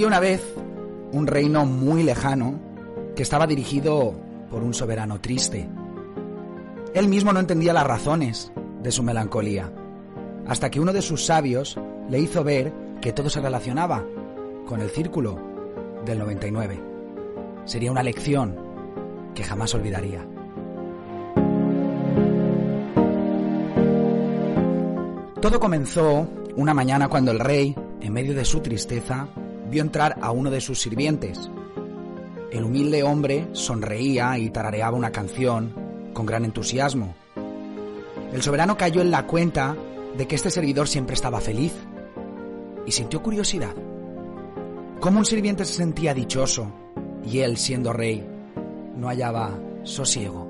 Había una vez un reino muy lejano que estaba dirigido por un soberano triste. Él mismo no entendía las razones de su melancolía, hasta que uno de sus sabios le hizo ver que todo se relacionaba con el círculo del 99. Sería una lección que jamás olvidaría. Todo comenzó una mañana cuando el rey, en medio de su tristeza, vio entrar a uno de sus sirvientes. El humilde hombre sonreía y tarareaba una canción con gran entusiasmo. El soberano cayó en la cuenta de que este servidor siempre estaba feliz y sintió curiosidad. ¿Cómo un sirviente se sentía dichoso y él, siendo rey, no hallaba sosiego?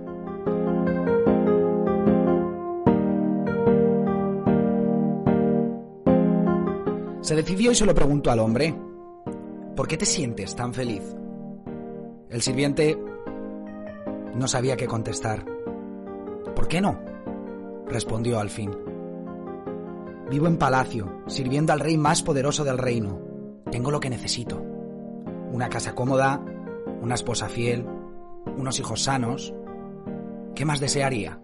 Se decidió y se lo preguntó al hombre, ¿por qué te sientes tan feliz? El sirviente no sabía qué contestar. ¿Por qué no? respondió al fin. Vivo en palacio, sirviendo al rey más poderoso del reino. Tengo lo que necesito. Una casa cómoda, una esposa fiel, unos hijos sanos. ¿Qué más desearía?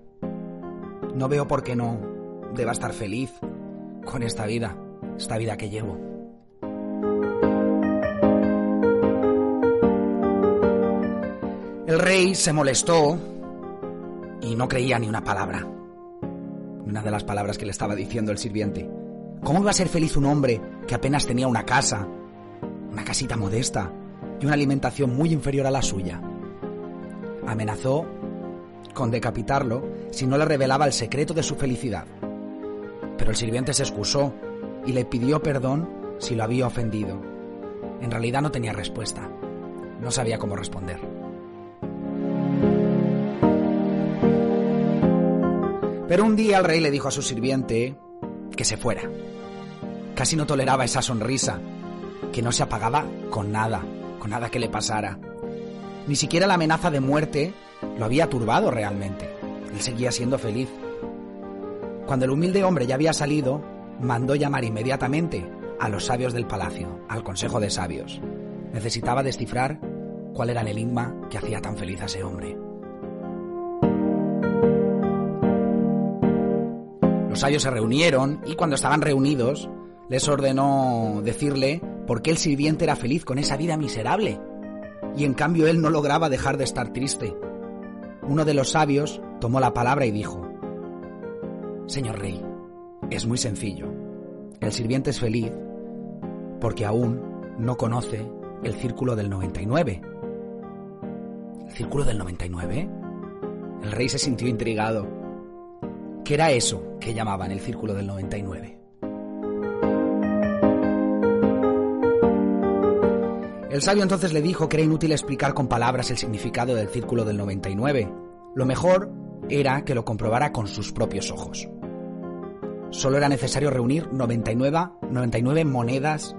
No veo por qué no deba estar feliz con esta vida, esta vida que llevo. El rey se molestó y no creía ni una palabra. Una de las palabras que le estaba diciendo el sirviente. ¿Cómo iba a ser feliz un hombre que apenas tenía una casa, una casita modesta y una alimentación muy inferior a la suya? Amenazó con decapitarlo si no le revelaba el secreto de su felicidad. Pero el sirviente se excusó y le pidió perdón si lo había ofendido. En realidad no tenía respuesta. No sabía cómo responder. Pero un día el rey le dijo a su sirviente que se fuera. Casi no toleraba esa sonrisa, que no se apagaba con nada, con nada que le pasara. Ni siquiera la amenaza de muerte lo había turbado realmente. Él seguía siendo feliz. Cuando el humilde hombre ya había salido, mandó llamar inmediatamente a los sabios del palacio, al Consejo de Sabios. Necesitaba descifrar cuál era el enigma que hacía tan feliz a ese hombre. Los sabios se reunieron y cuando estaban reunidos les ordenó decirle por qué el sirviente era feliz con esa vida miserable y en cambio él no lograba dejar de estar triste. Uno de los sabios tomó la palabra y dijo, Señor rey, es muy sencillo. El sirviente es feliz porque aún no conoce el círculo del 99. ¿El círculo del 99? El rey se sintió intrigado. ¿Qué era eso que llamaban el círculo del 99? El sabio entonces le dijo que era inútil explicar con palabras el significado del círculo del 99. Lo mejor era que lo comprobara con sus propios ojos. Solo era necesario reunir 99, 99 monedas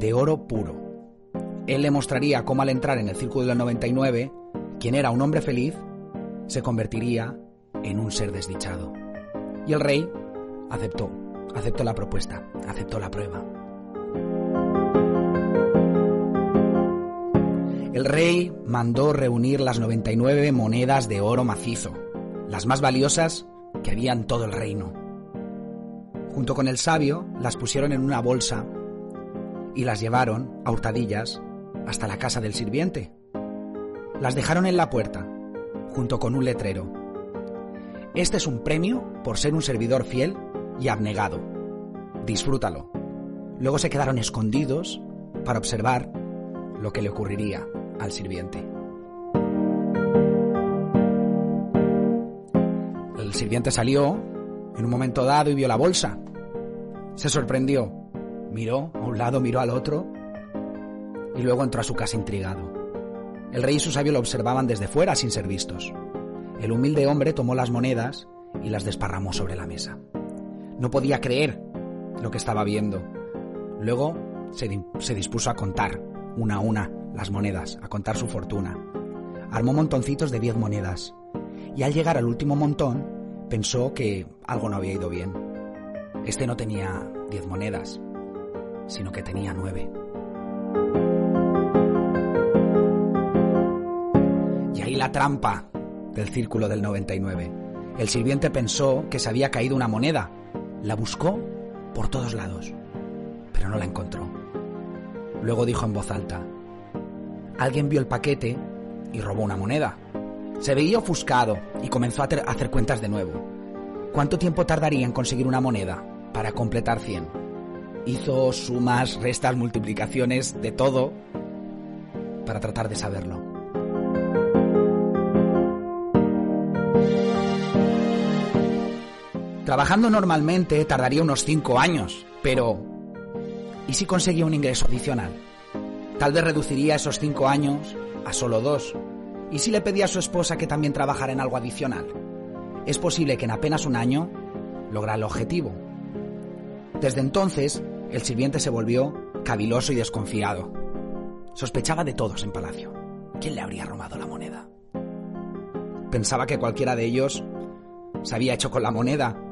de oro puro. Él le mostraría cómo al entrar en el círculo del 99, quien era un hombre feliz, se convertiría en un ser desdichado. Y el rey aceptó, aceptó la propuesta, aceptó la prueba. El rey mandó reunir las 99 monedas de oro macizo, las más valiosas que había en todo el reino. Junto con el sabio las pusieron en una bolsa y las llevaron a hurtadillas hasta la casa del sirviente. Las dejaron en la puerta, junto con un letrero este es un premio por ser un servidor fiel y abnegado. Disfrútalo. Luego se quedaron escondidos para observar lo que le ocurriría al sirviente. El sirviente salió en un momento dado y vio la bolsa. Se sorprendió. Miró a un lado, miró al otro y luego entró a su casa intrigado. El rey y su sabio lo observaban desde fuera sin ser vistos. El humilde hombre tomó las monedas y las desparramó sobre la mesa. No podía creer lo que estaba viendo. Luego se, dispuso a contar, una a una, las monedas, a contar su fortuna. Armó montoncitos de diez monedas. Y al llegar al último montón, pensó que algo no había ido bien. Este no tenía diez monedas, sino que tenía nueve. Y ahí la trampa, del círculo del 99. El sirviente pensó que se había caído una moneda. La buscó por todos lados, pero no la encontró. Luego dijo en voz alta, alguien vio el paquete y robó una moneda. Se veía ofuscado y comenzó a hacer cuentas de nuevo. ¿Cuánto tiempo tardaría en conseguir una moneda para completar 100? Hizo sumas, restas, multiplicaciones, de todo, para tratar de saberlo. Trabajando normalmente tardaría unos 5 años, pero ¿y si conseguía un ingreso adicional? Tal vez reduciría esos 5 años a solo 2. ¿Y si le pedía a su esposa que también trabajara en algo adicional? Es posible que en apenas un año lograra el objetivo. Desde entonces, el sirviente se volvió caviloso y desconfiado. Sospechaba de todos en palacio. ¿Quién le habría robado la moneda? Pensaba que cualquiera de ellos se había hecho con la moneda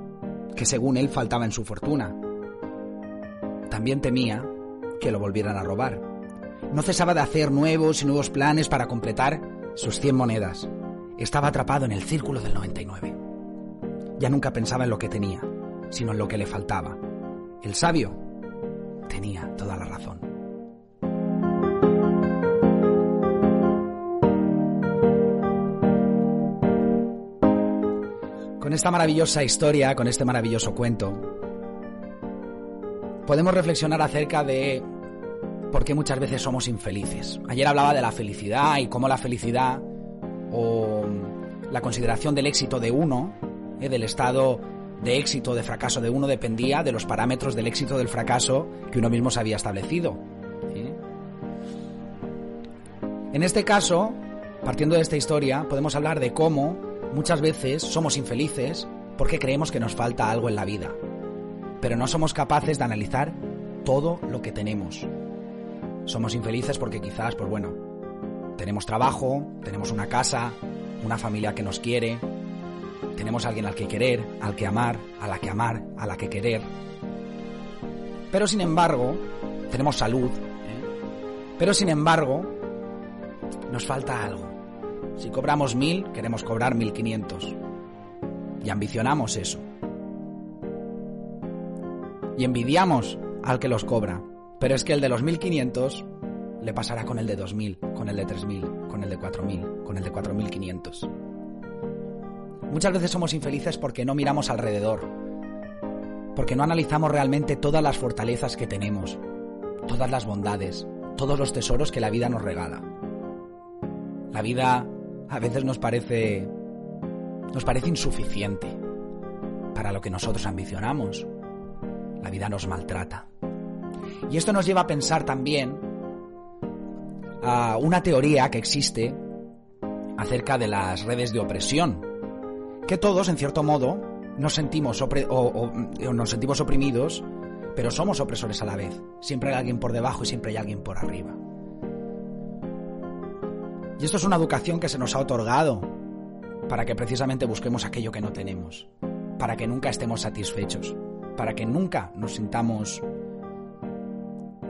que según él faltaba en su fortuna. También temía que lo volvieran a robar. No cesaba de hacer nuevos y nuevos planes para completar sus 100 monedas. Estaba atrapado en el círculo del 99. Ya nunca pensaba en lo que tenía, sino en lo que le faltaba. El sabio tenía toda la razón. Esta maravillosa historia, con este maravilloso cuento, podemos reflexionar acerca de por qué muchas veces somos infelices. Ayer hablaba de la felicidad y cómo la felicidad o la consideración del éxito de uno, eh, del estado de éxito o de fracaso de uno, dependía de los parámetros del éxito o del fracaso que uno mismo se había establecido. En este caso, partiendo de esta historia, podemos hablar de cómo Muchas veces somos infelices porque creemos que nos falta algo en la vida, pero no somos capaces de analizar todo lo que tenemos. Somos infelices porque quizás, pues bueno, tenemos trabajo, tenemos una casa, una familia que nos quiere, tenemos a alguien al que querer, al que amar, a la que amar, a la que querer. Pero sin embargo, tenemos salud, ¿eh? pero sin embargo, nos falta algo. Si cobramos mil, queremos cobrar mil quinientos. Y ambicionamos eso. Y envidiamos al que los cobra. Pero es que el de los mil quinientos le pasará con el de dos mil, con el de tres mil, con el de cuatro mil, con el de cuatro mil quinientos. Muchas veces somos infelices porque no miramos alrededor, porque no analizamos realmente todas las fortalezas que tenemos, todas las bondades, todos los tesoros que la vida nos regala. La vida a veces nos parece nos parece insuficiente para lo que nosotros ambicionamos. La vida nos maltrata. Y esto nos lleva a pensar también a una teoría que existe acerca de las redes de opresión, que todos, en cierto modo, nos sentimos, o, nos sentimos oprimidos, pero somos opresores a la vez. Siempre hay alguien por debajo y siempre hay alguien por arriba. Y esto es una educación que se nos ha otorgado para que precisamente busquemos aquello que no tenemos, para que nunca estemos satisfechos, para que nunca nos sintamos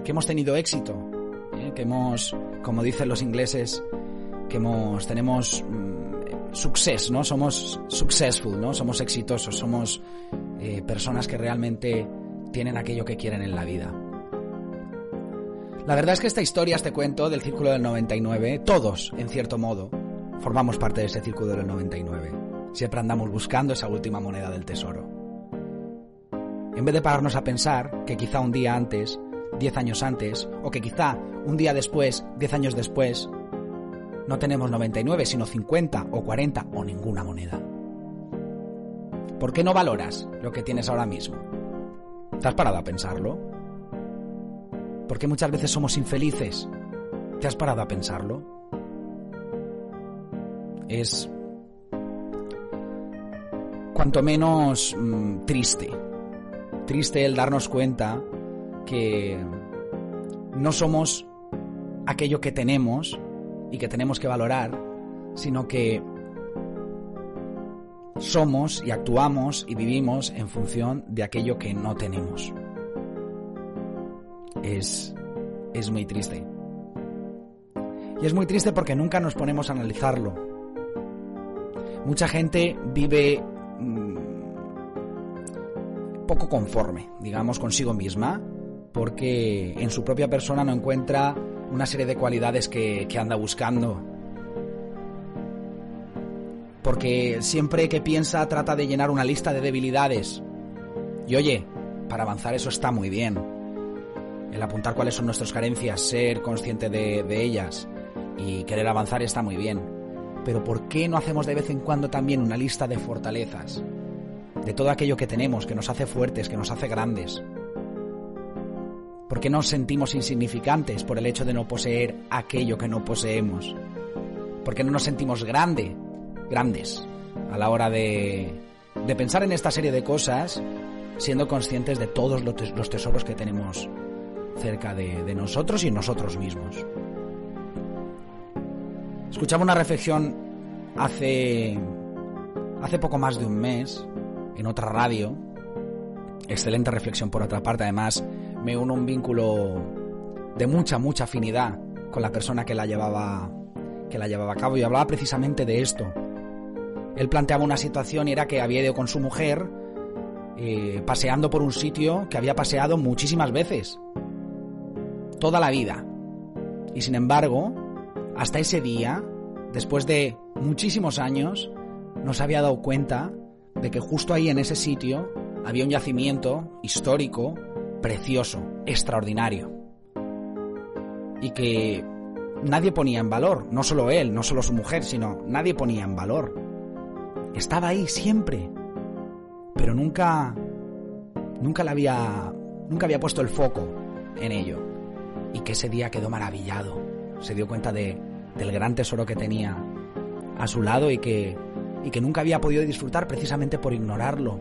que hemos tenido éxito, ¿eh? que hemos, como dicen los ingleses, que hemos, tenemos mm, success, ¿no? Somos successful, ¿no? Somos exitosos, somos eh, personas que realmente tienen aquello que quieren en la vida. La verdad es que esta historia, este cuento del Círculo del 99, todos, en cierto modo, formamos parte de ese Círculo del 99. Siempre andamos buscando esa última moneda del tesoro. En vez de pararnos a pensar que quizá un día antes, diez años antes, o que quizá un día después, diez años después, no tenemos 99, sino 50 o 40 o ninguna moneda. ¿Por qué no valoras lo que tienes ahora mismo? ¿Te has parado a pensarlo? Porque muchas veces somos infelices. ¿Te has parado a pensarlo? Es cuanto menos mm, triste. Triste el darnos cuenta que no somos aquello que tenemos y que tenemos que valorar, sino que somos y actuamos y vivimos en función de aquello que no tenemos es, es muy triste. Y es muy triste porque nunca nos ponemos a analizarlo. Mucha gente vive mm, poco conforme, digamos, consigo misma, porque en su propia persona no encuentra una serie de cualidades que, que anda buscando. Porque siempre que piensa trata de llenar una lista de debilidades. Y oye, para avanzar eso está muy bien. El apuntar cuáles son nuestras carencias, ser consciente de, ellas y querer avanzar está muy bien. Pero ¿por qué no hacemos de vez en cuando también una lista de fortalezas? De todo aquello que tenemos, que nos hace fuertes, que nos hace grandes. ¿Por qué nos sentimos insignificantes por el hecho de no poseer aquello que no poseemos? ¿Por qué no nos sentimos grande, grandes a la hora de, de pensar en esta serie de cosas, siendo conscientes de todos los tesoros que tenemos cerca de, nosotros y nosotros mismos? Escuchaba una reflexión hace, hace poco más de un mes en otra radio. Excelente reflexión por otra parte. Además, me uno un vínculo de mucha, mucha afinidad con la persona que la llevaba, que la llevaba a cabo y hablaba precisamente de esto. Él planteaba una situación y era que había ido con su mujer eh, paseando por un sitio que había paseado muchísimas veces. Toda la vida. Y sin embargo, hasta ese día, después de muchísimos años, no se había dado cuenta de que justo ahí en ese sitio había un yacimiento histórico, precioso, extraordinario. Y que nadie ponía en valor, no solo él, no solo su mujer, sino nadie ponía en valor. Estaba ahí siempre, pero nunca nunca la había nunca había puesto el foco en ello y que ese día quedó maravillado. Se dio cuenta de, del gran tesoro que tenía a su lado y que, y que nunca había podido disfrutar precisamente por ignorarlo.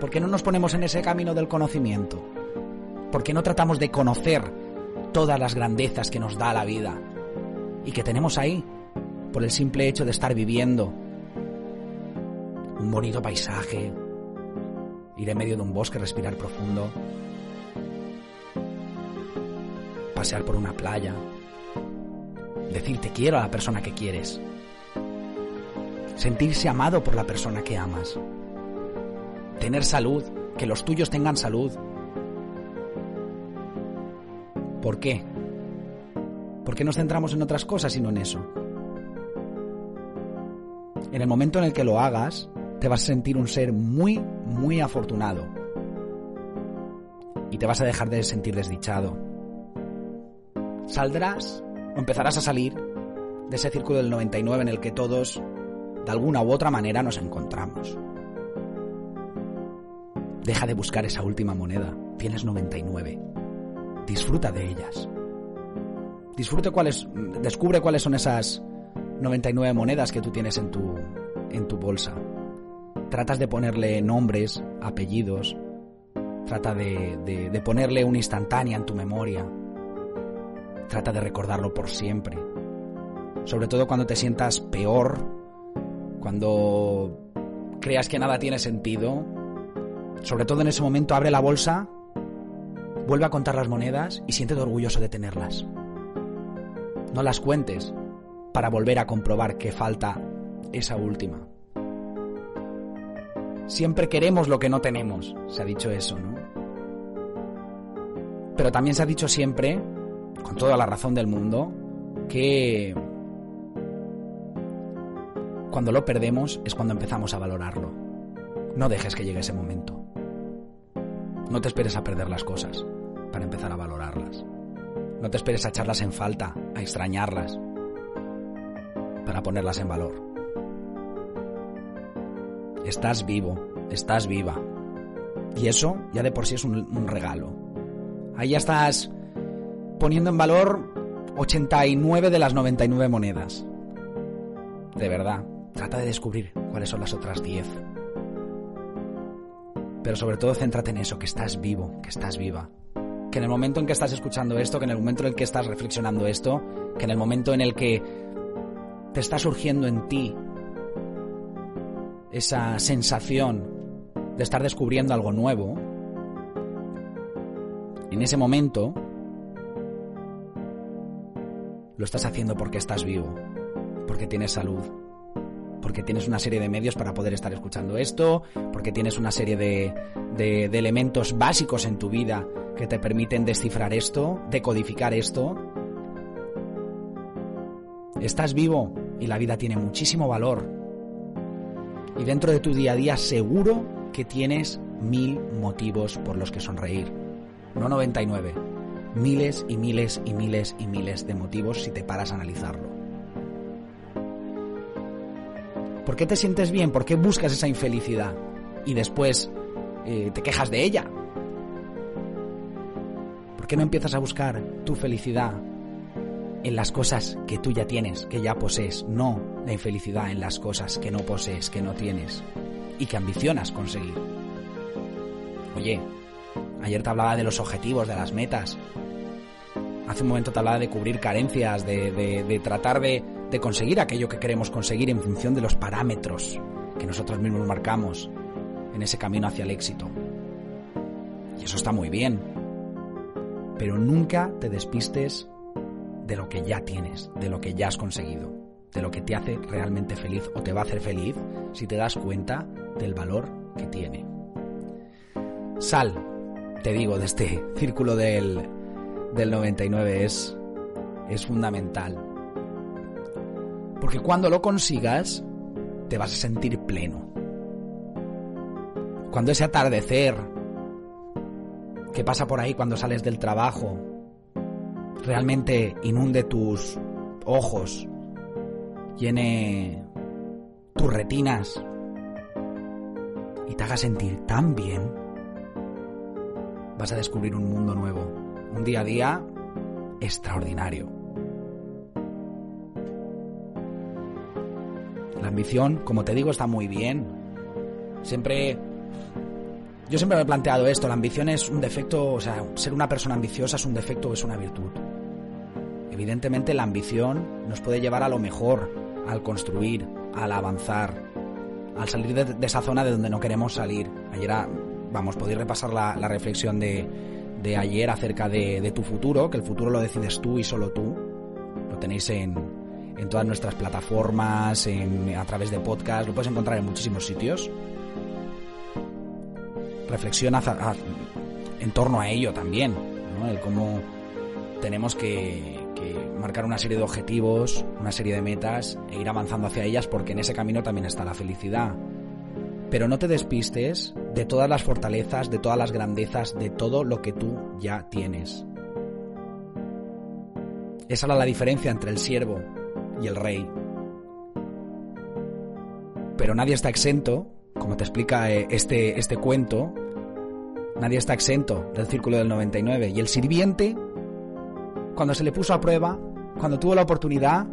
¿Por qué no nos ponemos en ese camino del conocimiento? ¿Por qué no tratamos de conocer todas las grandezas que nos da la vida y que tenemos ahí por el simple hecho de estar viviendo un bonito paisaje, ir en medio de un bosque, respirar profundo, pasear por una playa, decir te quiero a la persona que quieres, sentirse amado por la persona que amas, tener salud, que los tuyos tengan salud. ¿Por qué? ¿Por qué nos centramos en otras cosas y no en eso? En el momento en el que lo hagas, te vas a sentir un ser muy, muy afortunado. Y te vas a dejar de sentir desdichado. Saldrás o empezarás a salir de ese círculo del 99 en el que todos, de alguna u otra manera, nos encontramos. Deja de buscar esa última moneda. Tienes 99. Disfruta de ellas. Disfrute cuáles, descubre cuáles son esas 99 monedas que tú tienes en tu, en tu bolsa. Tratas de ponerle nombres, apellidos, trata de, de, de ponerle una instantánea en tu memoria. Trata de recordarlo por siempre. Sobre todo cuando te sientas peor, cuando creas que nada tiene sentido. Sobre todo en ese momento abre la bolsa, vuelve a contar las monedas y siéntete orgulloso de tenerlas. No las cuentes para volver a comprobar que falta esa última. Siempre queremos lo que no tenemos, se ha dicho eso, ¿no? Pero también se ha dicho siempre, con toda la razón del mundo, que cuando lo perdemos es cuando empezamos a valorarlo. No dejes que llegue ese momento. No te esperes a perder las cosas para empezar a valorarlas. No te esperes a echarlas en falta, a extrañarlas, para ponerlas en valor. Estás vivo, estás viva. Y eso ya de por sí es un, regalo. Ahí ya estás poniendo en valor 89 de las 99 monedas. De verdad, trata de descubrir cuáles son las otras 10. Pero sobre todo céntrate en eso, que estás vivo, que estás viva. Que en el momento en que estás escuchando esto, que en el momento en el que estás reflexionando esto, que en el momento en el que te está surgiendo en ti esa sensación de estar descubriendo algo nuevo, en ese momento lo estás haciendo porque estás vivo, porque tienes salud, porque tienes una serie de medios para poder estar escuchando esto, porque tienes una serie de, de, elementos básicos en tu vida que te permiten descifrar esto, decodificar esto. Estás vivo y la vida tiene muchísimo valor. Y dentro de tu día a día seguro que tienes mil motivos por los que sonreír. No 99. Miles y miles y miles y miles de motivos si te paras a analizarlo. ¿Por qué te sientes bien? ¿Por qué buscas esa infelicidad? Y después eh, te quejas de ella. ¿Por qué no empiezas a buscar tu felicidad en las cosas que tú ya tienes, que ya posees? No la infelicidad en las cosas que no posees, que no tienes y que ambicionas conseguir. Oye, ayer te hablaba de los objetivos, de las metas. Hace un momento te hablaba de cubrir carencias, de, de tratar de, de conseguir aquello que queremos conseguir en función de los parámetros que nosotros mismos marcamos en ese camino hacia el éxito. Y eso está muy bien. Pero nunca te despistes de lo que ya tienes, de lo que ya has conseguido, de lo que te hace realmente feliz o te va a hacer feliz si te das cuenta del valor que tiene. Sal, te digo, de este círculo del, del 99 es, es fundamental. Porque cuando lo consigas, te vas a sentir pleno. Cuando ese atardecer que pasa por ahí cuando sales del trabajo realmente inunde tus ojos, llene tus retinas y te haga sentir tan bien, vas a descubrir un mundo nuevo, un día a día extraordinario. La ambición, como te digo, está muy bien. Siempre... Yo siempre me he planteado esto, la ambición es un defecto, o sea, ser una persona ambiciosa es un defecto o es una virtud. Evidentemente la ambición nos puede llevar a lo mejor, al construir, al avanzar, al salir de, esa zona de donde no queremos salir. Ayer, vamos, podéis repasar la, reflexión de, de, ayer acerca de, tu futuro, que el futuro lo decides tú y solo tú. Lo tenéis en, en todas nuestras plataformas, a través de podcast, lo puedes encontrar en muchísimos sitios. Reflexiona en torno a ello también, ¿no? el cómo tenemos que, marcar una serie de objetivos, una serie de metas e ir avanzando hacia ellas porque en ese camino también está la felicidad. Pero no te despistes de todas las fortalezas, de todas las grandezas, de todo lo que tú ya tienes. Esa era la diferencia entre el siervo y el rey. Pero nadie está exento, como te explica eh, este, este cuento, nadie está exento del círculo del 99. Y el sirviente, cuando se le puso a prueba, cuando tuvo la oportunidad,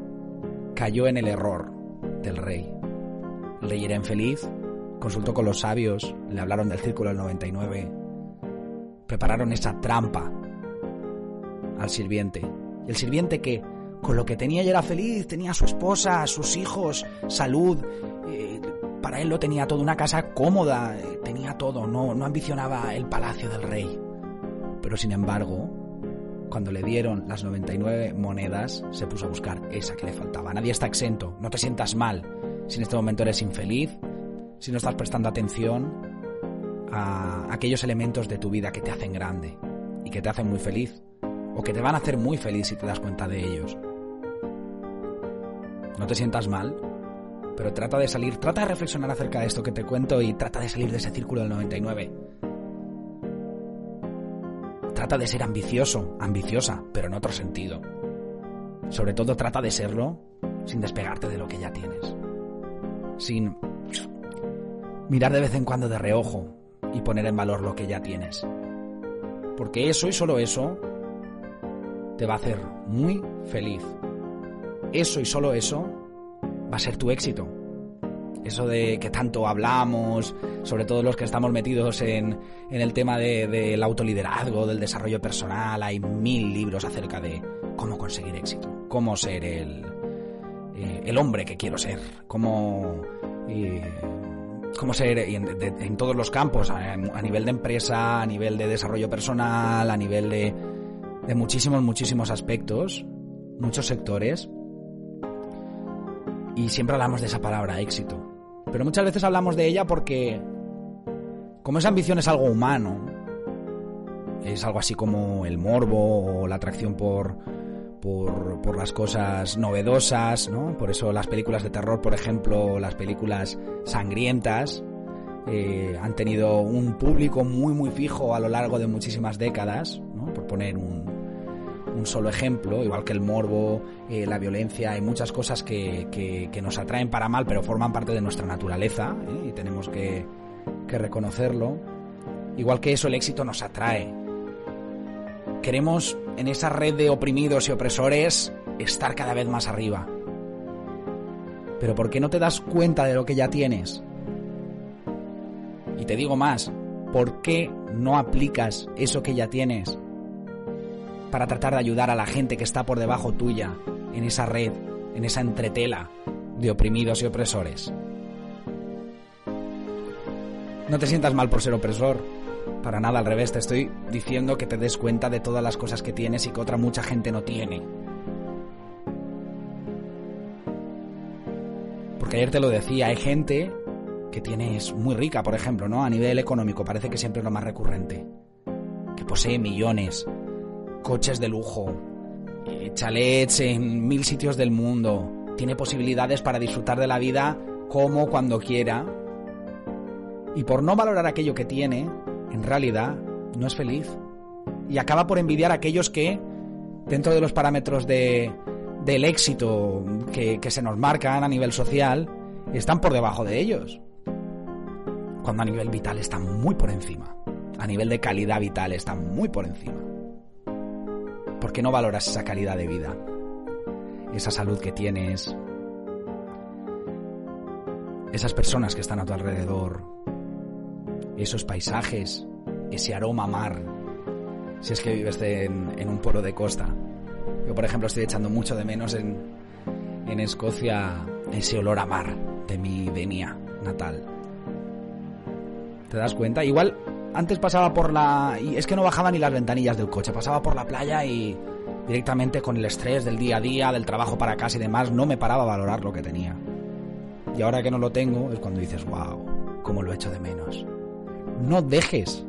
cayó en el error del rey. El rey era infeliz, consultó con los sabios, le hablaron del círculo del 99, prepararon esa trampa al sirviente. ¿Y el sirviente que con lo que tenía ya era feliz, tenía a su esposa, sus hijos, salud, eh, para él lo tenía todo, una casa cómoda, eh, tenía todo, no, no ambicionaba el palacio del rey. Pero sin embargo, cuando le dieron las 99 monedas, se puso a buscar esa que le faltaba. Nadie está exento, no te sientas mal si en este momento eres infeliz, si no estás prestando atención a aquellos elementos de tu vida que te hacen grande y que te hacen muy feliz, o que te van a hacer muy feliz si te das cuenta de ellos. No te sientas mal, pero trata de salir, trata de reflexionar acerca de esto que te cuento y trata de salir de ese círculo del 99. Trata de ser ambicioso, ambiciosa, pero en otro sentido. Sobre todo trata de serlo sin despegarte de lo que ya tienes. Sin mirar de vez en cuando de reojo y poner en valor lo que ya tienes. Porque eso y solo eso te va a hacer muy feliz eso y solo eso va a ser tu éxito. Eso de que tanto hablamos, sobre todo los que estamos metidos en, el tema del autoliderazgo, del desarrollo personal, hay mil libros acerca de cómo conseguir éxito, cómo ser el, eh, el hombre que quiero ser, cómo, eh, cómo ser en, todos los campos, a, nivel de empresa, a nivel de desarrollo personal, a nivel de, de muchísimos, muchísimos aspectos muchos sectores y siempre hablamos de esa palabra, éxito. Pero muchas veces hablamos de ella porque, como esa ambición es algo humano, es algo así como el morbo o la atracción por, por, las cosas novedosas, ¿no? Por eso las películas de terror, por ejemplo, las películas sangrientas, eh, han tenido un público muy muy fijo a lo largo de muchísimas décadas, ¿no? por poner un, un solo ejemplo, igual que el morbo, eh, la violencia, hay muchas cosas que, que, nos atraen para mal, pero forman parte de nuestra naturaleza ¿eh? y tenemos que, que reconocerlo. Igual que eso, el éxito nos atrae. Queremos en esa red de oprimidos y opresores estar cada vez más arriba. Pero ¿por qué no te das cuenta de lo que ya tienes? Y te digo más, ¿por qué no aplicas eso que ya tienes para tratar de ayudar a la gente que está por debajo tuya en esa red, en esa entretela de oprimidos y opresores. No te sientas mal por ser opresor. Para nada, al revés, te estoy diciendo que te des cuenta de todas las cosas que tienes y que otra mucha gente no tiene. Porque ayer te lo decía, hay gente que tiene, muy rica, por ejemplo, ¿no? A nivel económico, parece que siempre es lo más recurrente. Que posee millones, coches de lujo, eh, chalets en mil sitios del mundo, tiene posibilidades para disfrutar de la vida como cuando quiera. Y por no valorar aquello que tiene, en realidad no es feliz. Y acaba por envidiar a aquellos que, dentro de los parámetros de, del éxito que, que se nos marcan a nivel social, están por debajo de ellos. Cuando a nivel vital están muy por encima. A nivel de calidad vital están muy por encima. ¿Por qué no valoras esa calidad de vida? Esa salud que tienes. Esas personas que están a tu alrededor. Esos paisajes. Ese aroma mar. Si es que vives en, un pueblo de costa. Yo, por ejemplo, estoy echando mucho de menos en, en Escocia ese olor a mar de mi venia natal. ¿Te das cuenta? Igual antes pasaba por la... Es que no bajaba ni las ventanillas del coche, pasaba por la playa y directamente con el estrés del día a día, del trabajo para casa y demás, no me paraba a valorar lo que tenía. Y ahora que no lo tengo es cuando dices, wow, cómo lo echo de menos. No dejes,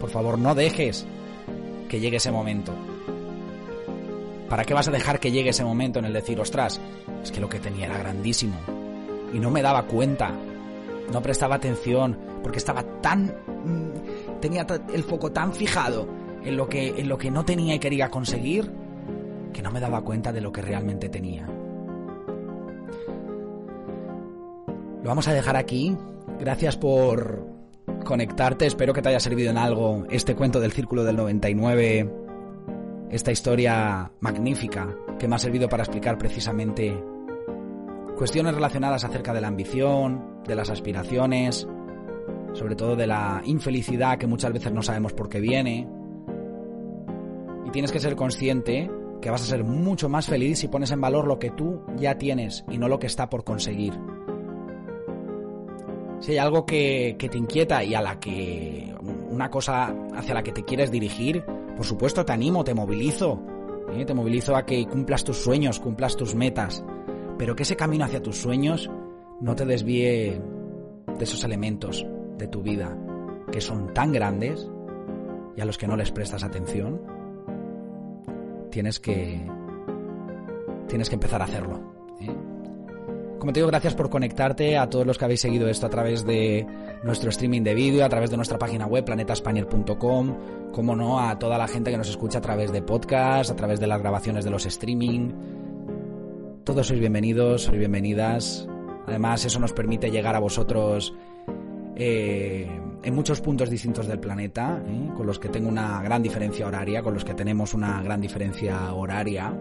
por favor, no dejes que llegue ese momento. ¿Para qué vas a dejar que llegue ese momento en el decir, ostras, es que lo que tenía era grandísimo? Y no me daba cuenta, no prestaba atención, porque estaba tan mm, tenía el foco tan fijado en lo que en lo que no tenía y quería conseguir que no me daba cuenta de lo que realmente tenía. Lo vamos a dejar aquí. Gracias por conectarte. Espero que te haya servido en algo este cuento del Círculo del 99. Esta historia magnífica que me ha servido para explicar precisamente cuestiones relacionadas acerca de la ambición, de las aspiraciones, sobre todo de la infelicidad que muchas veces no sabemos por qué viene. Y tienes que ser consciente que vas a ser mucho más feliz si pones en valor lo que tú ya tienes y no lo que está por conseguir. Si hay algo que, te inquieta y a la que una cosa hacia la que te quieres dirigir, por supuesto te animo, te movilizo. ¿eh? Te movilizo a que cumplas tus sueños, cumplas tus metas. Pero que ese camino hacia tus sueños no te desvíe de esos elementos de tu vida que son tan grandes y a los que no les prestas atención, tienes que tienes que empezar a hacerlo. ¿eh? Como te digo, gracias por conectarte a todos los que habéis seguido esto a través de nuestro streaming de vídeo, a través de nuestra página web planetaspanier.com, como no a toda la gente que nos escucha a través de podcast, a través de las grabaciones de los streaming. Todos sois bienvenidos, sois bienvenidas. Además, eso nos permite llegar a vosotros eh, en muchos puntos distintos del planeta, ¿eh? con los que tengo una gran diferencia horaria, con los que tenemos una gran diferencia horaria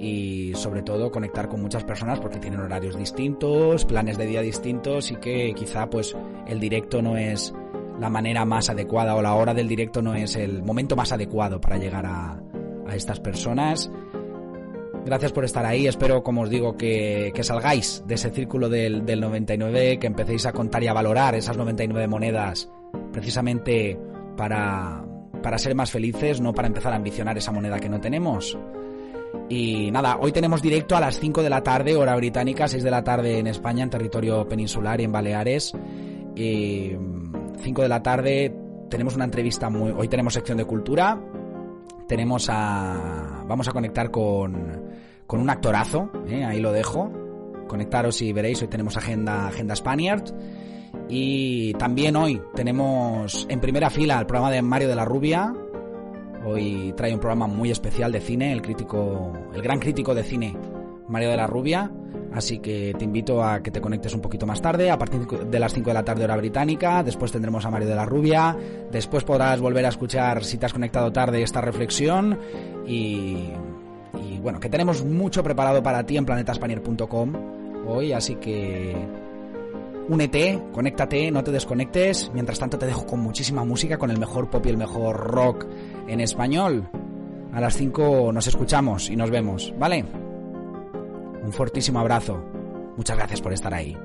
y sobre todo conectar con muchas personas porque tienen horarios distintos, planes de día distintos y que quizá pues el directo no es la manera más adecuada o la hora del directo no es el momento más adecuado para llegar a, a estas personas Gracias por estar ahí. Espero, como os digo, que, salgáis de ese círculo del, 99, que empecéis a contar y a valorar esas 99 monedas precisamente para, para ser más felices, no para empezar a ambicionar esa moneda que no tenemos. Y nada, hoy tenemos directo a las 5 de la tarde, hora británica, 6 de la tarde en España, en territorio peninsular y en Baleares. Y 5 de la tarde tenemos una entrevista muy... Hoy tenemos sección de cultura. Tenemos a... Vamos a conectar con, con un actorazo, ¿eh? ahí lo dejo. Conectaros y veréis, hoy tenemos agenda, agenda Spaniard. Y también hoy tenemos en primera fila el programa de Mario de la Rubia, Hoy trae un programa muy especial de cine, el crítico, el gran crítico de cine, Mario de la Rubia. Así que te invito a que te conectes un poquito más tarde, a partir de las 5 de la tarde hora británica. Después tendremos a Mario de la Rubia. Después podrás volver a escuchar, si te has conectado tarde, esta reflexión. Y, y bueno, que tenemos mucho preparado para ti en planetaspanier.com hoy. Así que únete, conéctate, no te desconectes. Mientras tanto te dejo con muchísima música, con el mejor pop y el mejor rock en español. A las 5 nos escuchamos y nos vemos, ¿vale? Un fortísimo abrazo. Muchas gracias por estar ahí.